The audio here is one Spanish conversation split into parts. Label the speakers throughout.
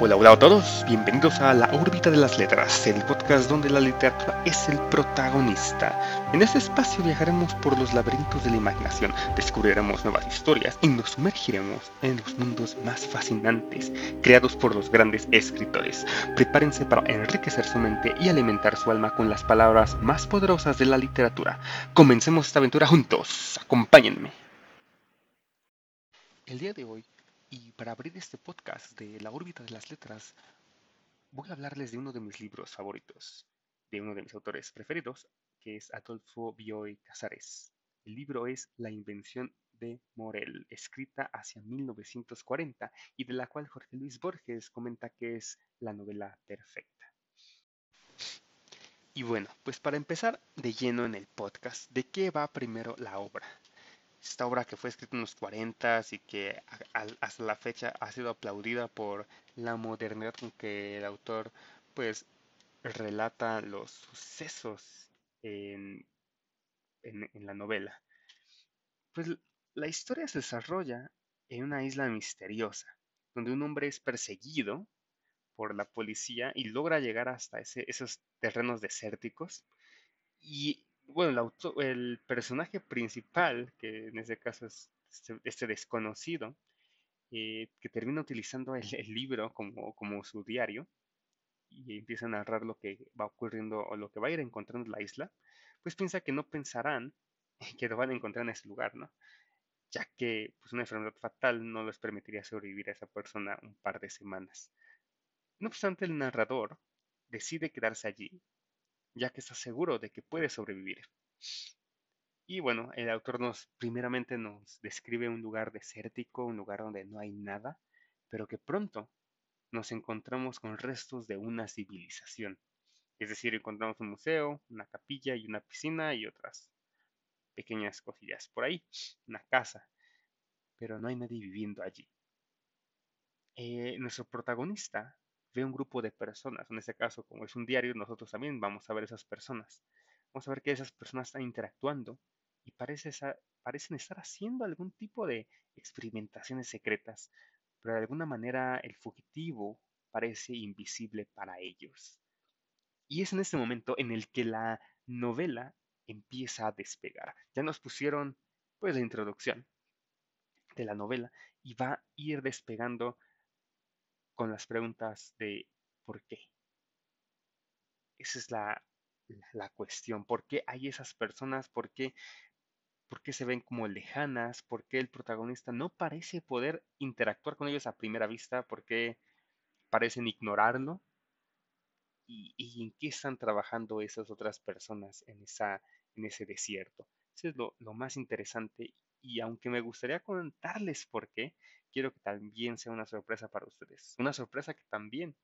Speaker 1: Hola, hola a todos, bienvenidos a La órbita de las letras, el podcast donde la literatura es el protagonista. En este espacio viajaremos por los laberintos de la imaginación, descubriremos nuevas historias y nos sumergiremos en los mundos más fascinantes creados por los grandes escritores. Prepárense para enriquecer su mente y alimentar su alma con las palabras más poderosas de la literatura. Comencemos esta aventura juntos, acompáñenme. El día de hoy y para abrir este podcast de la órbita de las letras, voy a hablarles de uno de mis libros favoritos, de uno de mis autores preferidos, que es Adolfo Bioy Casares. El libro es La invención de Morel, escrita hacia 1940 y de la cual Jorge Luis Borges comenta que es la novela perfecta. Y bueno, pues para empezar de lleno en el podcast, ¿de qué va primero la obra? Esta obra que fue escrita en los 40 y que hasta la fecha ha sido aplaudida por la modernidad con que el autor pues relata los sucesos en, en la novela. Pues la historia se desarrolla en una isla misteriosa, donde un hombre es perseguido por la policía y logra llegar hasta ese, esos terrenos desérticos y bueno, el, personaje principal, que en este caso es este, este desconocido, eh, que termina utilizando el, libro como, como, su diario y empieza a narrar lo que va ocurriendo o lo que va a ir encontrando en la isla, pues piensa que no pensarán que lo van a encontrar en ese lugar, ¿no? Ya que pues, una enfermedad fatal no les permitiría sobrevivir a esa persona un par de semanas. No obstante, el narrador decide quedarse allí ya que está seguro de que puede sobrevivir. Y bueno, el autor nos primeramente nos describe un lugar desértico, un lugar donde no hay nada, pero que pronto nos encontramos con restos de una civilización. Es decir, encontramos un museo, una capilla y una piscina y otras pequeñas cosillas por ahí, una casa, pero no hay nadie viviendo allí. Eh, nuestro protagonista ve un grupo de personas. En este caso, como es un diario, nosotros también vamos a ver esas personas. Vamos a ver que esas personas están interactuando y parece parecen estar haciendo algún tipo de experimentaciones secretas, pero de alguna manera el fugitivo parece invisible para ellos. Y es en este momento en el que la novela empieza a despegar. Ya nos pusieron pues la introducción de la novela y va a ir despegando con las preguntas de ¿por qué? Esa es la, cuestión. ¿Por qué hay esas personas? ¿Por qué, ¿Por qué se ven como lejanas? ¿Por qué el protagonista no parece poder interactuar con ellos a primera vista? ¿Por qué parecen ignorarlo? ¿Y, en qué están trabajando esas otras personas en, esa, en ese desierto? Eso es lo, lo más interesante y aunque me gustaría contarles por qué, quiero que también sea una sorpresa para ustedes. Una sorpresa que también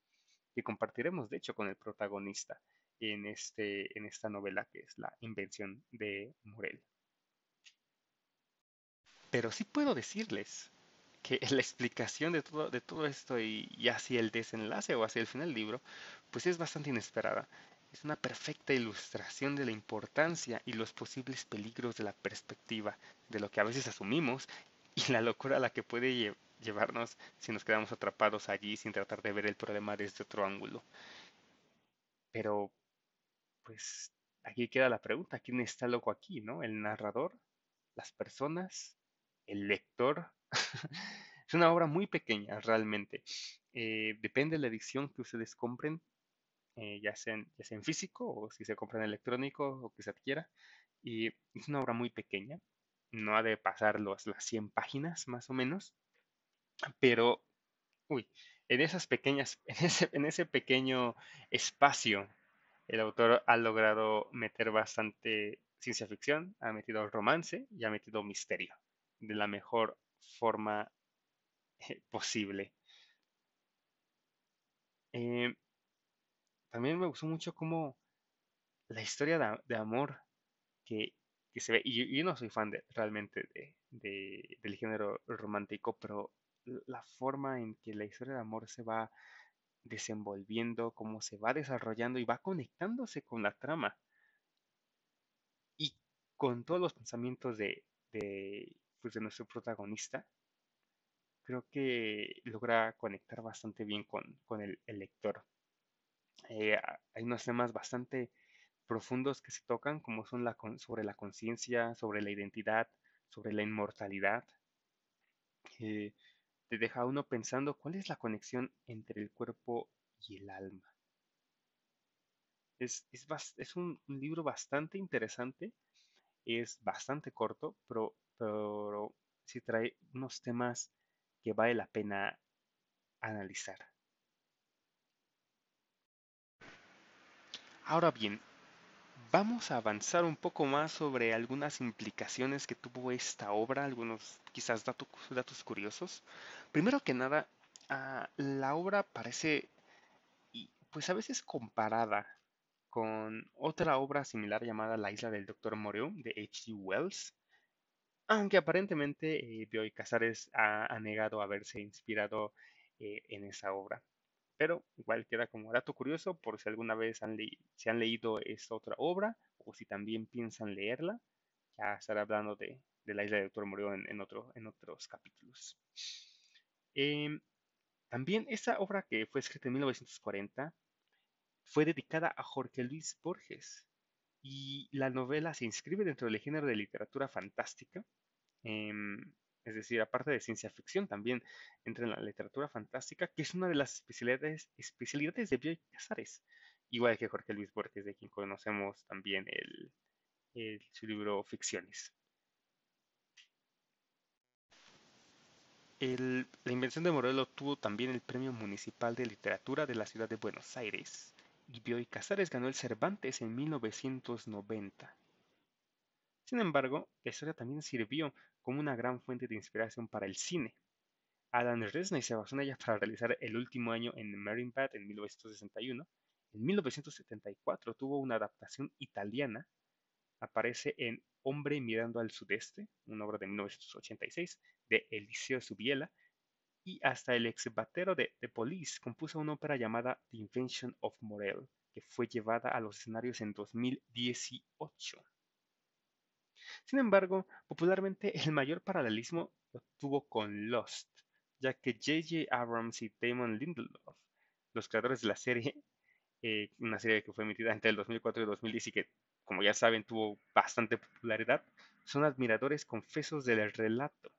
Speaker 1: que compartiremos, de hecho, con el protagonista en, este, en esta novela que es La invención de Morel. Pero sí puedo decirles que la explicación de todo, de todo esto y, y hacia el desenlace o hacia el final del libro, pues es bastante inesperada. Es una perfecta ilustración de la importancia y los posibles peligros de la perspectiva, de lo que a veces asumimos y la locura a la que puede llevarnos si nos quedamos atrapados allí sin tratar de ver el problema desde otro ángulo. Pero, pues, aquí queda la pregunta, ¿quién está loco aquí, no? ¿El narrador? ¿Las personas? ¿El lector? es una obra muy pequeña, realmente. Eh, depende de la edición que ustedes compren, eh, ya, sea en, ya sea en físico o si se compra en electrónico o que se adquiera. Y es una obra muy pequeña, no ha de pasar las 100 páginas más o menos, pero, uy, en esas pequeñas, en ese, en ese pequeño espacio, el autor ha logrado meter bastante ciencia ficción, ha metido romance y ha metido misterio de la mejor forma eh, posible. Eh, también me gustó mucho como la historia de, amor que, se ve, y yo, no soy fan de, realmente de, del género romántico, pero la forma en que la historia de amor se va desenvolviendo, cómo se va desarrollando y va conectándose con la trama y con todos los pensamientos de, de, pues, de nuestro protagonista, creo que logra conectar bastante bien con, el, lector. Eh, hay unos temas bastante profundos que se tocan, como son sobre la conciencia, sobre la identidad, sobre la inmortalidad. te deja uno pensando cuál es la conexión entre el cuerpo y el alma. Es, es, un, libro bastante interesante, es bastante corto, pero, pero sí trae unos temas que vale la pena analizar. Ahora bien, vamos a avanzar un poco más sobre algunas implicaciones que tuvo esta obra, algunos quizás datos, curiosos. Primero que nada, ah, la obra parece, pues a veces comparada con otra obra similar llamada La isla del Dr. Moreau de H.G. Wells, aunque aparentemente eh, Bioy Casares ha, negado haberse inspirado eh, en esa obra. Pero igual queda como dato curioso por si alguna vez se han leído esta otra obra o si también piensan leerla. Ya estaré hablando de, la isla del Doctor Murió en, en otros capítulos. Em, también esta obra que fue escrita en 1940 fue dedicada a Jorge Luis Borges, y la novela se inscribe dentro del género de literatura fantástica, em, es decir, aparte de ciencia ficción, también entra en la literatura fantástica, que es una de las especialidades, especialidades de Bioy Casares, igual que Jorge Luis Borges, de quien conocemos también el, su libro Ficciones. la invención de Morel obtuvo también el Premio Municipal de Literatura de la Ciudad de Buenos Aires y Bioy Casares ganó el Cervantes en 1990. Sin embargo, la historia también sirvió como una gran fuente de inspiración para el cine. Alan Resnay se basó en ella para realizar El último año en Marienbad en 1961. En 1974 tuvo una adaptación italiana. Aparece en Hombre mirando al sudeste, una obra de 1986 de Eliseo Subiela, y hasta el ex batero de The Police compuso una ópera llamada The Invention of Morel, que fue llevada a los escenarios en 2018. Sin embargo, popularmente el mayor paralelismo lo tuvo con Lost, ya que J.J. Abrams y Damon Lindelof, los creadores de la serie, eh, una serie que fue emitida entre el 2004 y el 2010 y que, como ya saben, tuvo bastante popularidad, son admiradores confesos del relato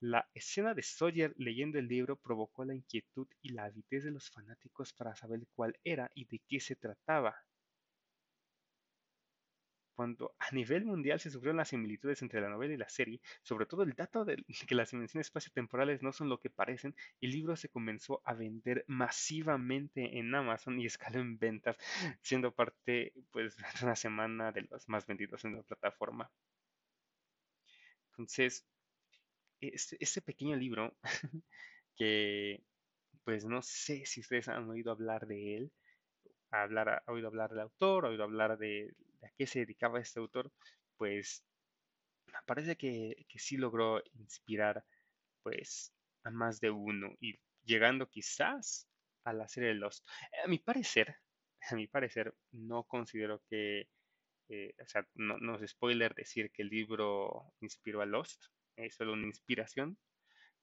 Speaker 1: la escena de Sawyer leyendo el libro provocó la inquietud y la avidez de los fanáticos para saber cuál era y de qué se trataba. Cuando a nivel mundial se sufrieron las similitudes entre la novela y la serie, sobre todo el dato de que las dimensiones espaciotemporales no son lo que parecen, el libro se comenzó a vender masivamente en Amazon y escaló en ventas, siendo parte pues de una semana de los más vendidos en la plataforma. Entonces, este, pequeño libro que pues no sé si ustedes han oído hablar de él, hablar, oído hablar del autor, oído hablar de, a qué se dedicaba este autor, pues parece que, que sí logró inspirar pues a más de uno y llegando quizás a la serie de Lost. A mi parecer, a mi parecer, no considero que, eh, o sea, no, no es spoiler decir que el libro inspiró a Lost, es solo una inspiración,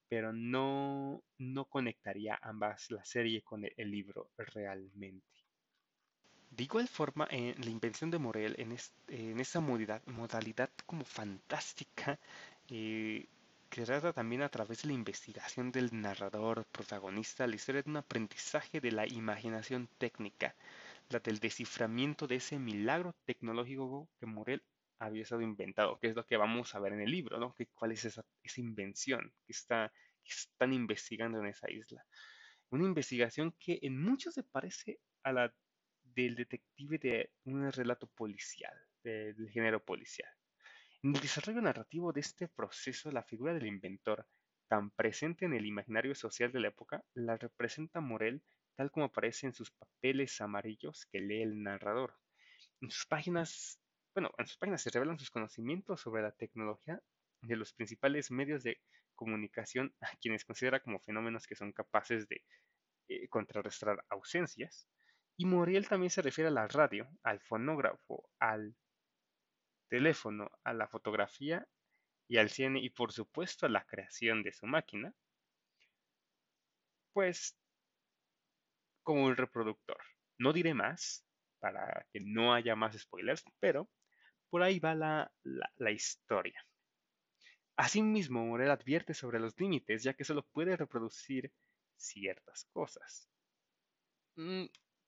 Speaker 1: pero no, no conectaría ambas, la serie con el, libro realmente. De igual forma, la invención de Morel, en, esa modalidad, como fantástica, eh, que trata también a través de la investigación del narrador protagonista la historia de un aprendizaje de la imaginación técnica, la del desciframiento de ese milagro tecnológico que Morel había estado inventado, que es lo que vamos a ver en el libro, ¿no? ¿Cuál es esa, invención que, está, están investigando en esa isla? Una investigación que en mucho se parece a la del detective de un relato policial, del género policial. En el desarrollo narrativo de este proceso, la figura del inventor, tan presente en el imaginario social de la época, la representa Morel tal como aparece en sus papeles amarillos que lee el narrador. En sus páginas bueno, en sus páginas se revelan sus conocimientos sobre la tecnología de los principales medios de comunicación a quienes considera como fenómenos que son capaces de eh, contrarrestar ausencias. Y Moriel también se refiere a la radio, al fonógrafo, al teléfono, a la fotografía y al cine y por supuesto a la creación de su máquina, pues como un reproductor. No diré más para que no haya más spoilers, pero por ahí va la, la, historia. Asimismo, Morel advierte sobre los límites, ya que solo puede reproducir ciertas cosas.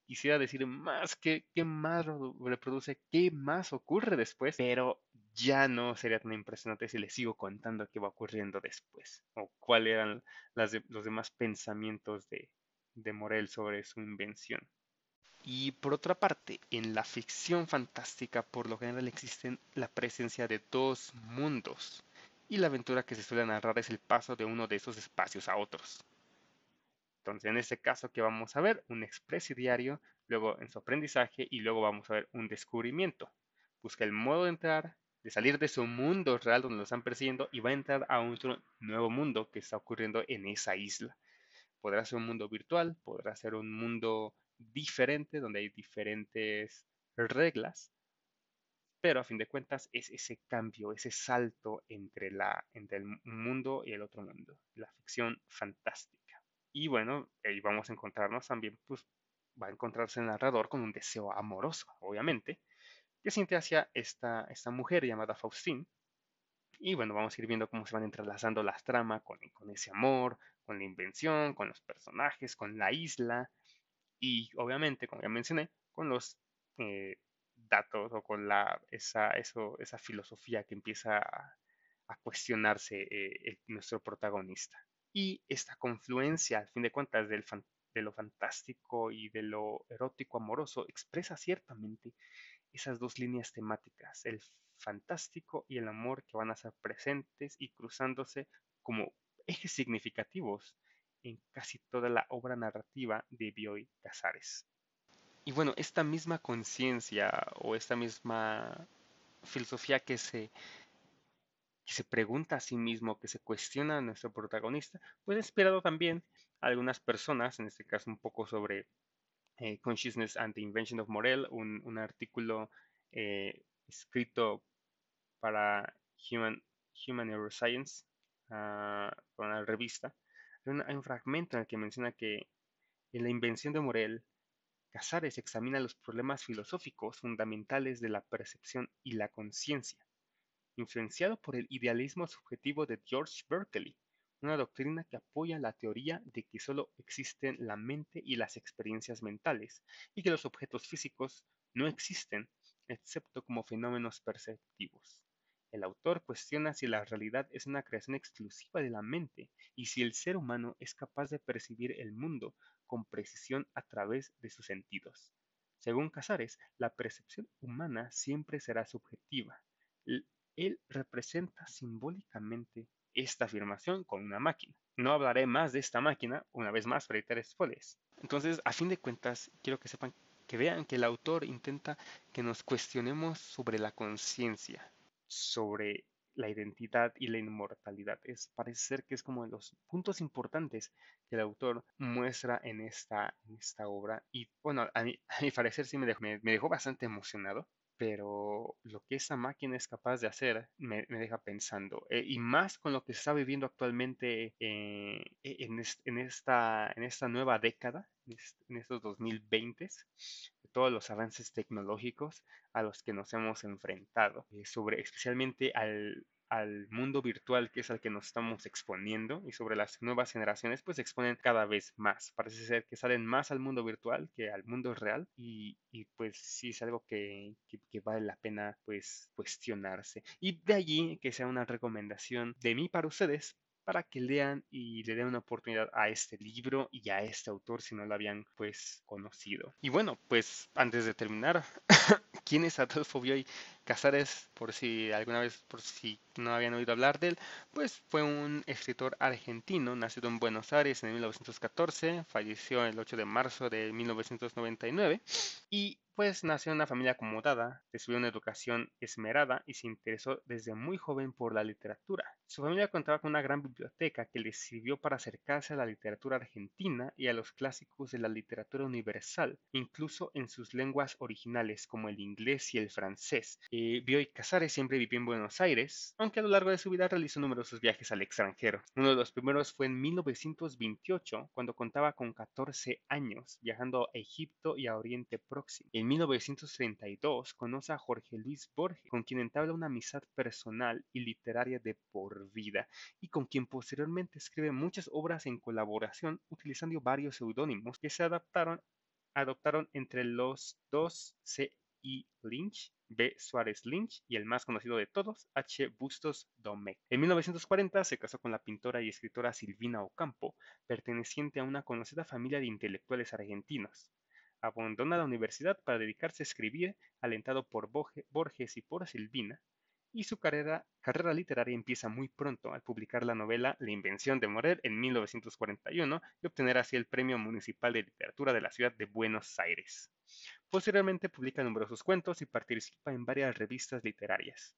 Speaker 1: Quisiera decir más, qué, qué más reproduce, qué más ocurre después, pero ya no sería tan impresionante si le sigo contando qué va ocurriendo después, o cuáles eran los demás pensamientos de, de Morel sobre su invención. Y por otra parte, en la ficción fantástica por lo general existen la presencia de dos mundos, y la aventura que se suele narrar es el paso de uno de esos espacios a otros. Entonces, en este caso, que vamos a ver? Un diario, luego en su aprendizaje y luego vamos a ver un descubrimiento. Busca el modo de entrar, de salir de su mundo real donde lo están persiguiendo y va a entrar a otro nuevo mundo que está ocurriendo en esa isla. Podrá ser un mundo virtual, podrá ser un mundo diferente donde hay diferentes reglas, pero a fin de cuentas es ese cambio, ese salto entre, la, entre el mundo y el otro mundo, la ficción fantástica. Y bueno, ahí vamos a encontrarnos también, pues va a encontrarse el narrador con un deseo amoroso, obviamente, que siente hacia esta, esta mujer llamada Faustine. Y bueno, vamos a ir viendo cómo se van entrelazando las tramas con, con ese amor, con la invención, con los personajes, con la isla y obviamente, como ya mencioné, con los eh, datos o con la, esa, eso, esa filosofía que empieza a, cuestionarse eh, nuestro protagonista. Y esta confluencia, al fin de cuentas, del de lo fantástico y de lo erótico amoroso expresa ciertamente esas dos líneas temáticas, el fantástico y el amor que van a ser presentes y cruzándose como ejes significativos en casi toda la obra narrativa de Bioy Casares. Y bueno, esta misma conciencia o esta misma filosofía que se se pregunta a sí mismo, que se cuestiona a nuestro protagonista, pues ha inspirado también a algunas personas, en este caso un poco sobre eh, Consciousness and the Invention of Morel, un, artículo eh, escrito para Human, Human Neuroscience, uh, una revista. Hay un, fragmento en el que menciona que en la invención de Morel, Casares examina los problemas filosóficos fundamentales de la percepción y la conciencia influenciado por el idealismo subjetivo de George Berkeley, una doctrina que apoya la teoría de que solo existen la mente y las experiencias mentales, y que los objetos físicos no existen excepto como fenómenos perceptivos. El autor cuestiona si la realidad es una creación exclusiva de la mente y si el ser humano es capaz de percibir el mundo con precisión a través de sus sentidos. Según Casares, la percepción humana siempre será subjetiva. Él representa simbólicamente esta afirmación con una máquina. No hablaré más de esta máquina, una vez más, para evitar spoilers. Entonces, a fin de cuentas, quiero que sepan, que vean que el autor intenta que nos cuestionemos sobre la conciencia, sobre la identidad y la inmortalidad. Es, parece ser que es como de los puntos importantes que el autor muestra en esta, en esta obra. Y bueno, a mi, parecer sí me dejó bastante emocionado pero lo que esa máquina es capaz de hacer me, deja pensando. Eh, y más con lo que se está viviendo actualmente eh, e, en, esta, nueva década, en estos 2020, todos los avances tecnológicos a los que nos hemos enfrentado, eh, sobre especialmente al, al mundo virtual que es al que nos estamos exponiendo y sobre las nuevas generaciones pues se exponen cada vez más. Parece ser que salen más al mundo virtual que al mundo real y, y pues sí es algo que, que, vale la pena pues cuestionarse. Y de allí que sea una recomendación de mí para ustedes para que lean y le den una oportunidad a este libro y a este autor si no lo habían pues conocido. Y bueno, pues antes de terminar, ¿quién es Adolfo Bioy Casares? Por si alguna vez, por si no habían oído hablar de él, pues fue un escritor argentino, nacido en Buenos Aires en 1914, falleció el 8 de marzo de 1999 y pues nació en una familia acomodada, recibió una educación esmerada y se interesó desde muy joven por la literatura. Su familia contaba con una gran biblioteca que le sirvió para acercarse a la literatura argentina y a los clásicos de la literatura universal, incluso en sus lenguas originales como el inglés y el francés. Eh, Bioy Casares siempre vivió en Buenos Aires, aunque a lo largo de su vida realizó numerosos viajes al extranjero. Uno de los primeros fue en 1928, cuando contaba con 14 años, viajando a Egipto y a Oriente Próximo. En 1932 conoce a Jorge Luis Borges, con quien entabla una amistad personal y literaria de por vida, y con quien posteriormente escribe muchas obras en colaboración utilizando varios seudónimos que se adaptaron adoptaron entre los dos C. I. Lynch B. Suárez Lynch y el más conocido de todos, H. Bustos Domecq. En 1940 se casó con la pintora y escritora Silvina Ocampo, perteneciente a una conocida familia de intelectuales argentinos. Abandona la universidad para dedicarse a escribir, alentado por Borges y por Silvina, y su carrera, literaria empieza muy pronto al publicar la novela La invención de Morel en 1941 y obtener así el Premio Municipal de Literatura de la ciudad de Buenos Aires. Posteriormente publica numerosos cuentos y participa en varias revistas literarias.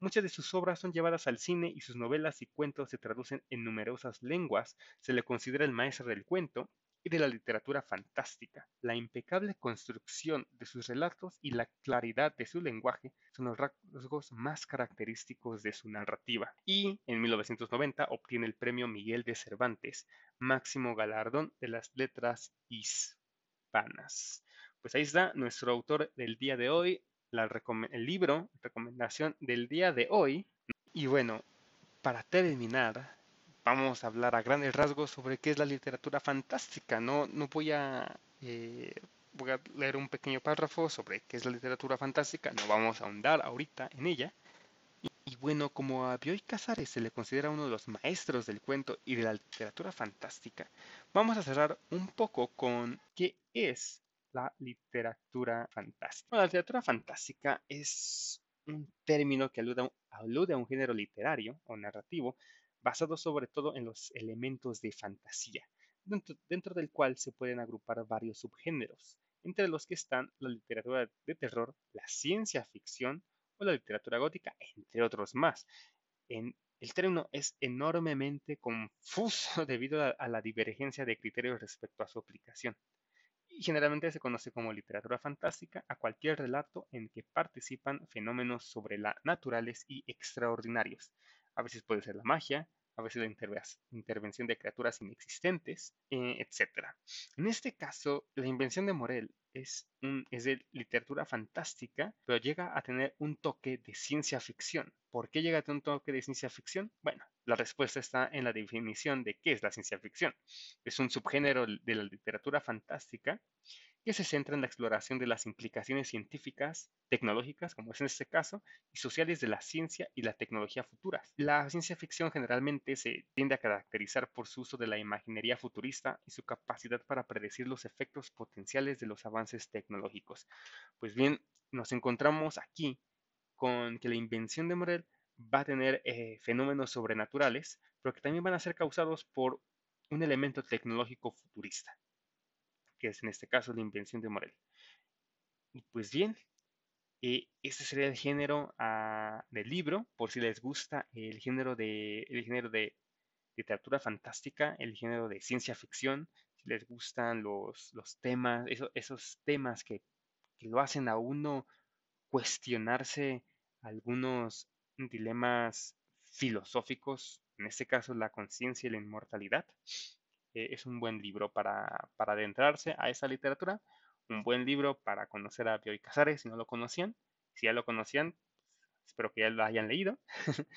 Speaker 1: Muchas de sus obras son llevadas al cine y sus novelas y cuentos se traducen en numerosas lenguas. Se le considera el maestro del cuento y de la literatura fantástica. La impecable construcción de sus relatos y la claridad de su lenguaje son los rasgos más característicos de su narrativa. Y en 1990 obtiene el premio Miguel de Cervantes, máximo galardón de las letras hispanas. Pues ahí está nuestro autor del día de hoy, el libro, recomendación del día de hoy. Y bueno, para terminar, vamos a hablar a grandes rasgos sobre qué es la literatura fantástica. No, no voy a, eh, leer un pequeño párrafo sobre qué es la literatura fantástica, no vamos a ahondar ahorita en ella. Y, bueno, como a Bioy Casares se le considera uno de los maestros del cuento y de la literatura fantástica, vamos a cerrar un poco con qué es la literatura fantástica. la literatura fantástica es un término que alude a un género literario o narrativo basado sobre todo en los elementos de fantasía, dentro, del cual se pueden agrupar varios subgéneros, entre los que están la literatura de terror, la ciencia ficción o la literatura gótica, entre otros más. El término es enormemente confuso debido a la divergencia de criterios respecto a su aplicación y generalmente se conoce como literatura fantástica a cualquier relato en que participan fenómenos sobre la naturales y extraordinarios, a veces puede ser la magia, a veces la intervención de criaturas inexistentes, eh, etc. En este caso, la invención de Morel es, es de literatura fantástica, pero llega a tener un toque de ciencia ficción. ¿Por qué llega un toque de ciencia ficción? Bueno, la respuesta está en la definición de qué es la ciencia ficción. Es un subgénero de la literatura fantástica que se centra en la exploración de las implicaciones científicas, tecnológicas, como es en este caso, y sociales de la ciencia y la tecnología futuras. La ciencia ficción generalmente se tiende a caracterizar por su uso de la imaginería futurista y su capacidad para predecir los efectos potenciales de los avances tecnológicos. Pues bien, nos encontramos aquí con que la invención de Morel va a tener eh, fenómenos sobrenaturales, pero que también van a ser causados por un elemento tecnológico futurista que es en este caso la invención de Morel. Y pues bien, eh, este sería el género ah, del libro, por si les gusta el género de, el género de literatura fantástica, el género de ciencia ficción, si les gustan los, los temas, esos temas que lo hacen a uno cuestionarse algunos dilemas filosóficos, en este caso la conciencia y la inmortalidad, eh, es un buen libro para, adentrarse a esa literatura, un buen libro para conocer a Bioy Casares si no lo conocían. Si ya lo conocían, espero que ya lo hayan leído.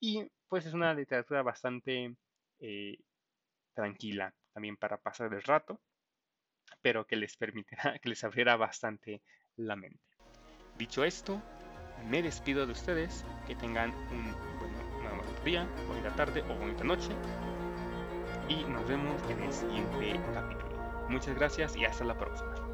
Speaker 1: y pues es una literatura bastante eh, tranquila también para pasar el rato, pero que les permitirá, que les abrirá bastante la mente. Dicho esto, me despido de ustedes, que tengan un buen día, bonita tarde o bonita noche y nos vemos en el siguiente capítulo. Muchas gracias y hasta la próxima.